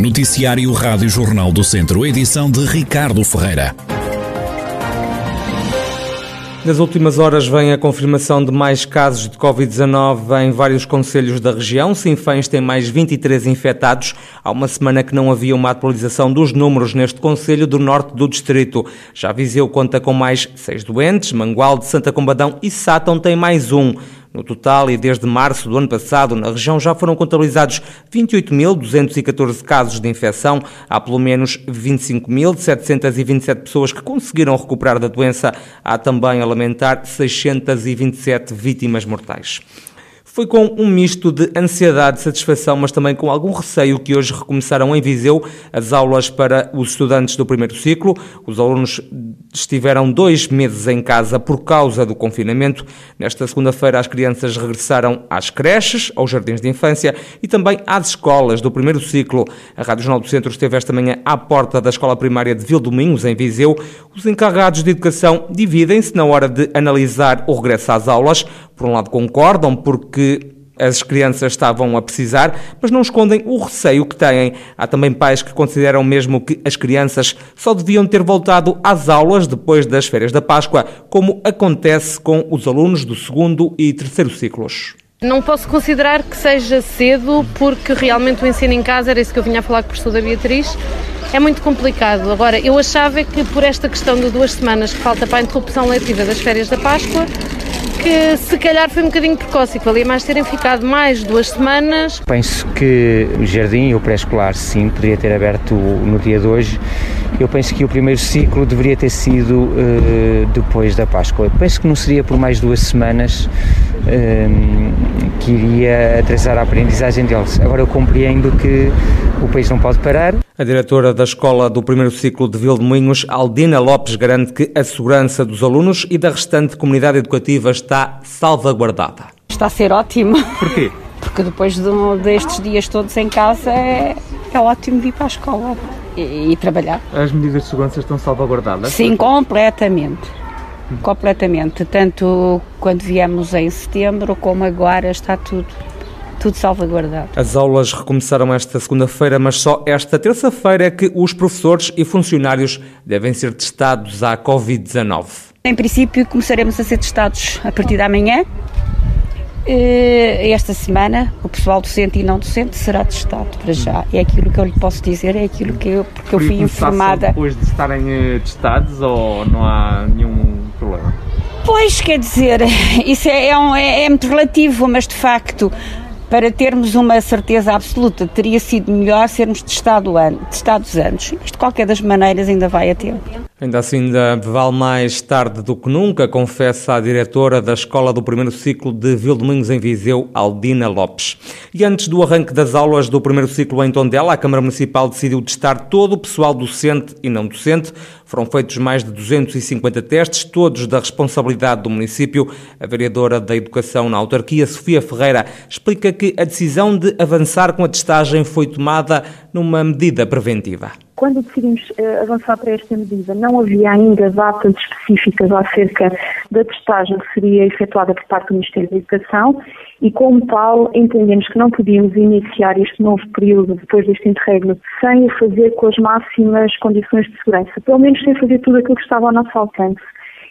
Noticiário Rádio Jornal do Centro, edição de Ricardo Ferreira. Nas últimas horas vem a confirmação de mais casos de Covid-19 em vários conselhos da região. Sinfãs tem mais 23 infectados. Há uma semana que não havia uma atualização dos números neste conselho do norte do distrito. Já Viseu conta com mais seis doentes, Mangualde, Santa Combadão e Sátão tem mais um. No total, e desde março do ano passado, na região já foram contabilizados 28.214 casos de infecção. Há pelo menos 25.727 pessoas que conseguiram recuperar da doença. Há também a lamentar 627 vítimas mortais. Foi com um misto de ansiedade satisfação, mas também com algum receio que hoje recomeçaram em Viseu as aulas para os estudantes do primeiro ciclo. Os alunos estiveram dois meses em casa por causa do confinamento. Nesta segunda-feira, as crianças regressaram às creches, aos jardins de infância e também às escolas do primeiro ciclo. A Rádio Jornal do Centro esteve esta manhã à porta da escola primária de Vildominhos, em Viseu. Os encarregados de educação dividem-se na hora de analisar o regresso às aulas. Por um lado, concordam porque as crianças estavam a precisar, mas não escondem o receio que têm. Há também pais que consideram mesmo que as crianças só deviam ter voltado às aulas depois das férias da Páscoa, como acontece com os alunos do segundo e terceiro ciclos. Não posso considerar que seja cedo, porque realmente o ensino em casa, era isso que eu vinha a falar com a professora Beatriz, é muito complicado. Agora, eu achava que por esta questão de duas semanas que falta para a interrupção letiva das férias da Páscoa, que se calhar foi um bocadinho precoce e que valia mais terem ficado mais duas semanas. Penso que o jardim e o pré-escolar sim, poderia ter aberto no dia de hoje. Eu penso que o primeiro ciclo deveria ter sido uh, depois da Páscoa. Eu penso que não seria por mais duas semanas uh, que iria atrasar a aprendizagem deles. Agora eu compreendo que o país não pode parar. A diretora da Escola do Primeiro Ciclo de Vildemunhos, Aldina Lopes, garante que a segurança dos alunos e da restante comunidade educativa está salvaguardada. Está a ser ótimo. Porquê? Porque depois de, destes dias todos em casa é, é ótimo vir para a escola e, e trabalhar. As medidas de segurança estão salvaguardadas? Sim, completamente. Completamente. Tanto quando viemos em setembro como agora está tudo tudo salvaguardado. As aulas recomeçaram esta segunda-feira, mas só esta terça-feira é que os professores e funcionários devem ser testados à Covid-19. Em princípio, começaremos a ser testados a partir da manhã. Eh, esta semana, o pessoal docente e não docente será testado para já. É aquilo que eu lhe posso dizer, é aquilo que eu, porque eu fui informada. depois de estarem eh, testados ou não há nenhum problema? Pois, quer dizer, isso é, é, um, é, é muito relativo, mas de facto para termos uma certeza absoluta, teria sido melhor sermos testado an testados antes. Mas de qualquer das maneiras ainda vai a tempo. Ainda assim, ainda vale mais tarde do que nunca, confessa a diretora da Escola do Primeiro Ciclo de Vildomingos em Viseu, Aldina Lopes. E antes do arranque das aulas do primeiro ciclo em Tondela, a Câmara Municipal decidiu testar todo o pessoal docente e não docente. Foram feitos mais de 250 testes, todos da responsabilidade do município. A vereadora da Educação na autarquia, Sofia Ferreira, explica que a decisão de avançar com a testagem foi tomada numa medida preventiva. Quando decidimos uh, avançar para esta medida, não havia ainda datas específicas acerca da testagem que seria efetuada por parte do Ministério da Educação e, como tal, entendemos que não podíamos iniciar este novo período depois deste interregno sem o fazer com as máximas condições de segurança, pelo menos sem fazer tudo aquilo que estava ao nosso alcance.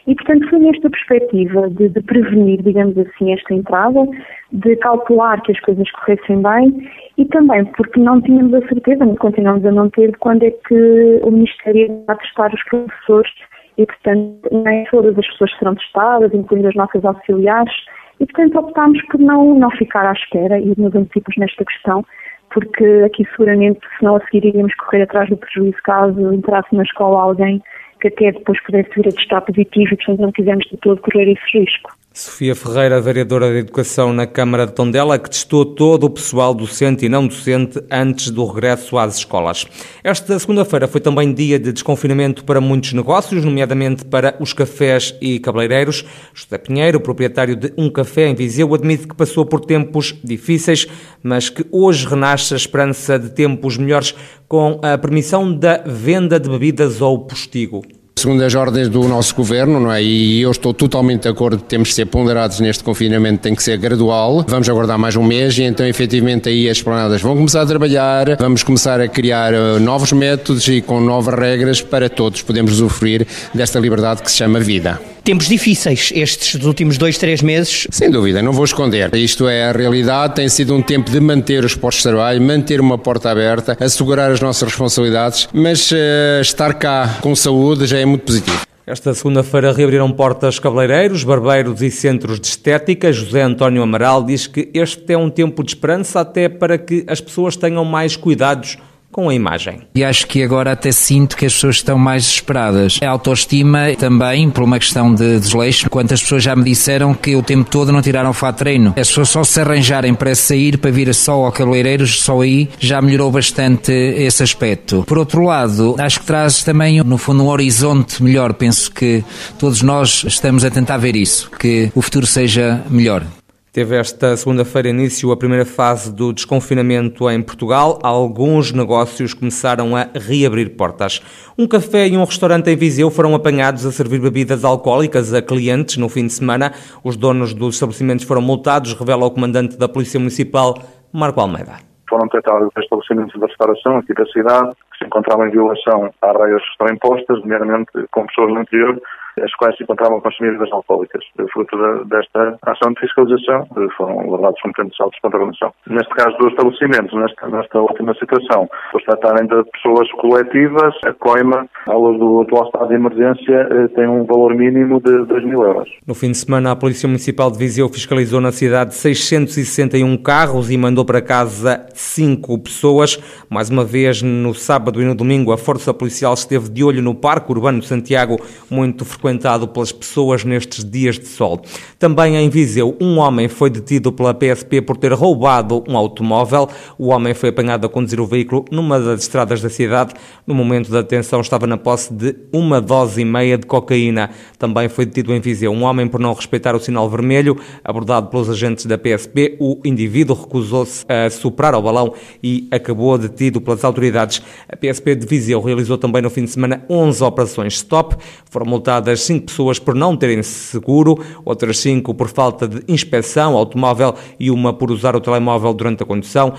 E, portanto, foi nesta perspectiva de, de, prevenir, digamos assim, esta entrada, de calcular que as coisas corressem bem e também porque não tínhamos a certeza, continuamos a não ter, de quando é que o Ministério vai testar os professores e, portanto, nem todas as pessoas serão testadas, incluindo as nossas auxiliares, e, portanto, optámos por não, não ficar à espera e nos antecipos nesta questão, porque aqui seguramente, se não a seguir, iríamos correr atrás do prejuízo caso entrasse na escola alguém que até depois pudesse vir a testar positivo e, portanto, não quisemos de todo correr esse risco. Sofia Ferreira, vereadora de Educação na Câmara de Tondela, que testou todo o pessoal docente e não docente antes do regresso às escolas. Esta segunda-feira foi também dia de desconfinamento para muitos negócios, nomeadamente para os cafés e cabeleireiros. José Pinheiro, proprietário de um café em Viseu, admite que passou por tempos difíceis, mas que hoje renasce a esperança de tempos melhores com a permissão da venda de bebidas ao postigo Segundo as ordens do nosso governo, não é? E eu estou totalmente de acordo, temos que ser ponderados neste confinamento, tem que ser gradual. Vamos aguardar mais um mês e então, efetivamente, aí as esplanadas vão começar a trabalhar, vamos começar a criar uh, novos métodos e com novas regras para todos podermos usufruir desta liberdade que se chama vida tempos difíceis estes dos últimos dois, três meses. Sem dúvida, não vou esconder. Isto é a realidade, tem sido um tempo de manter os postos de trabalho, manter uma porta aberta, assegurar as nossas responsabilidades, mas uh, estar cá com saúde já é muito positivo. Esta segunda-feira reabriram portas cabeleireiros, barbeiros e centros de estética. José António Amaral diz que este é um tempo de esperança até para que as pessoas tenham mais cuidados com a imagem. E acho que agora até sinto que as pessoas estão mais desesperadas. A autoestima também, por uma questão de desleixo, quantas pessoas já me disseram que o tempo todo não tiraram fato treino. As pessoas só se arranjarem para sair, para vir só ao cabeleireiro, só aí já melhorou bastante esse aspecto. Por outro lado, acho que traz também, no fundo, um horizonte melhor. Penso que todos nós estamos a tentar ver isso, que o futuro seja melhor. Teve esta segunda-feira início a primeira fase do desconfinamento em Portugal. Alguns negócios começaram a reabrir portas. Um café e um restaurante em Viseu foram apanhados a servir bebidas alcoólicas a clientes no fim de semana. Os donos dos estabelecimentos foram multados, revela o comandante da Polícia Municipal, Marco Almeida. Foram detectados estabelecimentos da restauração aqui da cidade que se encontravam em violação às regras que estão impostas, nomeadamente com pessoas no interior as quais se encontravam a consumir bebidas alcoólicas. Fruto desta ação de fiscalização, foram levados competentes autos contra a condenação. Neste caso dos estabelecimentos, nesta, nesta última situação, por tratarem de pessoas coletivas, a coima, à luz do atual estado de emergência, eh, tem um valor mínimo de 2 mil euros. No fim de semana, a Polícia Municipal de Viseu fiscalizou na cidade 661 carros e mandou para casa 5 pessoas. Mais uma vez, no sábado e no domingo, a Força Policial esteve de olho no Parque Urbano de Santiago, muito frequente frequentado pelas pessoas nestes dias de sol. Também em Viseu, um homem foi detido pela PSP por ter roubado um automóvel. O homem foi apanhado a conduzir o veículo numa das estradas da cidade. No momento da detenção estava na posse de uma dose e meia de cocaína. Também foi detido em Viseu um homem por não respeitar o sinal vermelho. Abordado pelos agentes da PSP, o indivíduo recusou-se a soprar ao balão e acabou detido pelas autoridades. A PSP de Viseu realizou também no fim de semana 11 operações stop. Foram multadas outras 5 pessoas por não terem seguro, outras 5 por falta de inspeção automóvel e uma por usar o telemóvel durante a condução.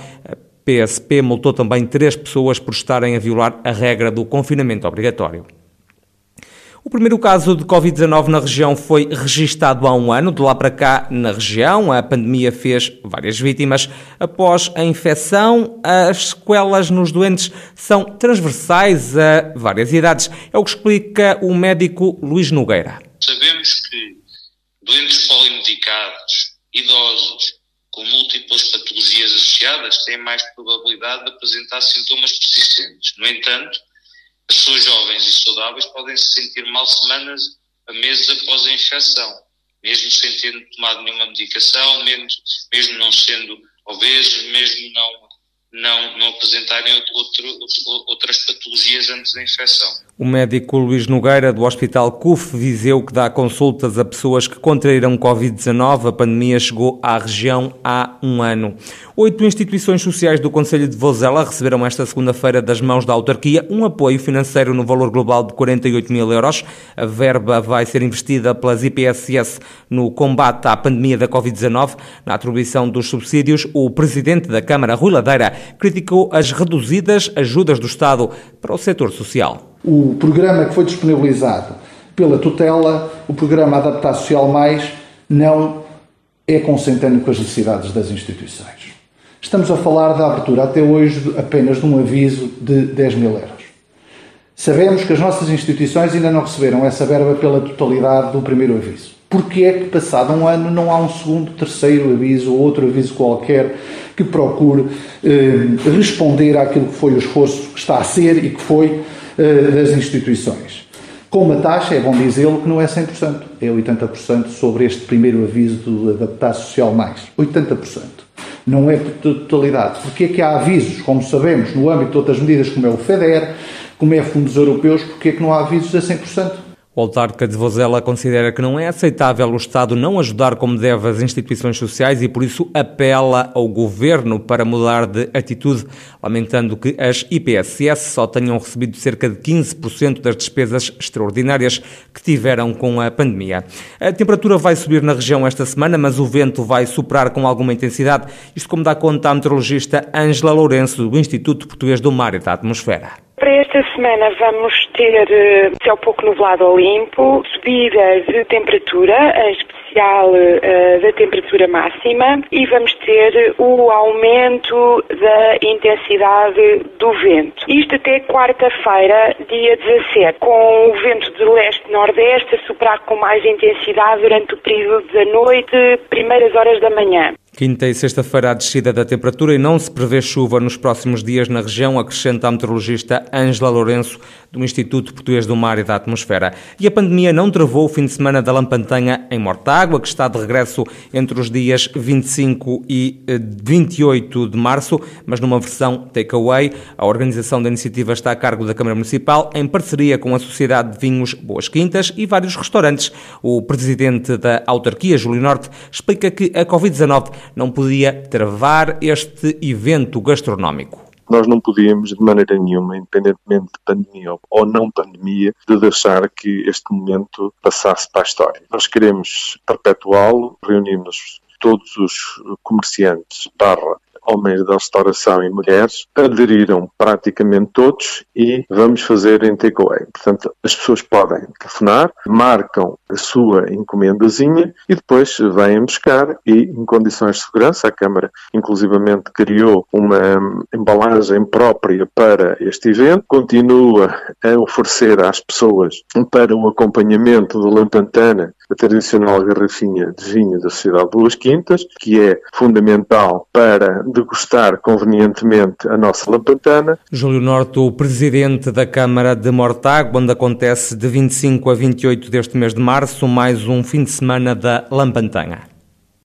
PSP multou também 3 pessoas por estarem a violar a regra do confinamento obrigatório. O primeiro caso de Covid-19 na região foi registado há um ano. De lá para cá, na região, a pandemia fez várias vítimas. Após a infecção, as sequelas nos doentes são transversais a várias idades. É o que explica o médico Luís Nogueira. Sabemos que doentes polimedicados, idosos, com múltiplas patologias associadas, têm mais probabilidade de apresentar sintomas persistentes. No entanto, pessoas jovens e saudáveis podem se sentir mal semanas a meses após a infecção, mesmo sem ter tomado nenhuma medicação, mesmo, mesmo não sendo obesos, mesmo não não, não apresentarem outro, outras patologias antes da infecção. O médico Luís Nogueira, do Hospital CUF Viseu, que dá consultas a pessoas que contraíram Covid-19, a pandemia chegou à região há um ano. Oito instituições sociais do Conselho de Vozela receberam esta segunda-feira das mãos da autarquia um apoio financeiro no valor global de 48 mil euros. A verba vai ser investida pelas IPSS no combate à pandemia da Covid-19. Na atribuição dos subsídios, o presidente da Câmara, Rui Ladeira, criticou as reduzidas ajudas do Estado para o setor social. O programa que foi disponibilizado pela tutela, o programa Adaptar Social Mais, não é consentâneo com as necessidades das instituições. Estamos a falar da abertura até hoje apenas de um aviso de 10 mil euros. Sabemos que as nossas instituições ainda não receberam essa verba pela totalidade do primeiro aviso. Porquê é que, passado um ano, não há um segundo, terceiro aviso ou outro aviso qualquer que procure eh, responder àquilo que foi o esforço que está a ser e que foi eh, das instituições? Com uma taxa, é bom dizê-lo, que não é 100%, é 80% sobre este primeiro aviso do Adaptar Social Mais. 80%. Não é totalidade. Porque é que há avisos, como sabemos, no âmbito de outras medidas, como é o FEDER, como é fundos europeus, porque é que não há avisos a 100%? O autarca de Vozela considera que não é aceitável o Estado não ajudar como deve as instituições sociais e por isso apela ao governo para mudar de atitude, lamentando que as IPSS só tenham recebido cerca de 15% das despesas extraordinárias que tiveram com a pandemia. A temperatura vai subir na região esta semana, mas o vento vai soprar com alguma intensidade, isto como dá conta a meteorologista Ângela Lourenço, do Instituto Português do Mar e da Atmosfera. Para esta semana vamos ter uh, céu pouco nublado ou limpo, subida de temperatura, em especial uh, da temperatura máxima, e vamos ter o aumento da intensidade do vento. Isto até quarta-feira, dia 17, com o vento de leste-nordeste a soprar com mais intensidade durante o período da noite, primeiras horas da manhã. Quinta e sexta-feira a descida da temperatura e não se prevê chuva nos próximos dias na região, acrescenta a meteorologista Ângela Lourenço, do Instituto Português do Mar e da Atmosfera. E a pandemia não travou o fim de semana da Lampantanha em Mortágua, que está de regresso entre os dias 25 e 28 eh, de março, mas numa versão takeaway. A organização da iniciativa está a cargo da Câmara Municipal, em parceria com a Sociedade de Vinhos Boas Quintas e vários restaurantes. O presidente da autarquia, Júlio Norte, explica que a Covid-19 não podia travar este evento gastronómico. Nós não podíamos, de maneira nenhuma, independentemente de pandemia ou não pandemia, de deixar que este momento passasse para a história. Nós queremos perpetuá-lo, reunimos todos os comerciantes barra homens da restauração e mulheres, aderiram praticamente todos e vamos fazer em takeaway. Portanto, as pessoas podem telefonar, marcam a sua encomendazinha e depois vêm buscar e em condições de segurança, a Câmara inclusivamente criou uma embalagem própria para este evento, continua a oferecer às pessoas para o acompanhamento do Lampantana a tradicional garrafinha de vinho da Sociedade de Boas Quintas, que é fundamental para degustar convenientemente a nossa lampantana. Júlio Norte, o presidente da Câmara de Mortágua, onde acontece de 25 a 28 deste mês de março mais um fim de semana da Lampantana.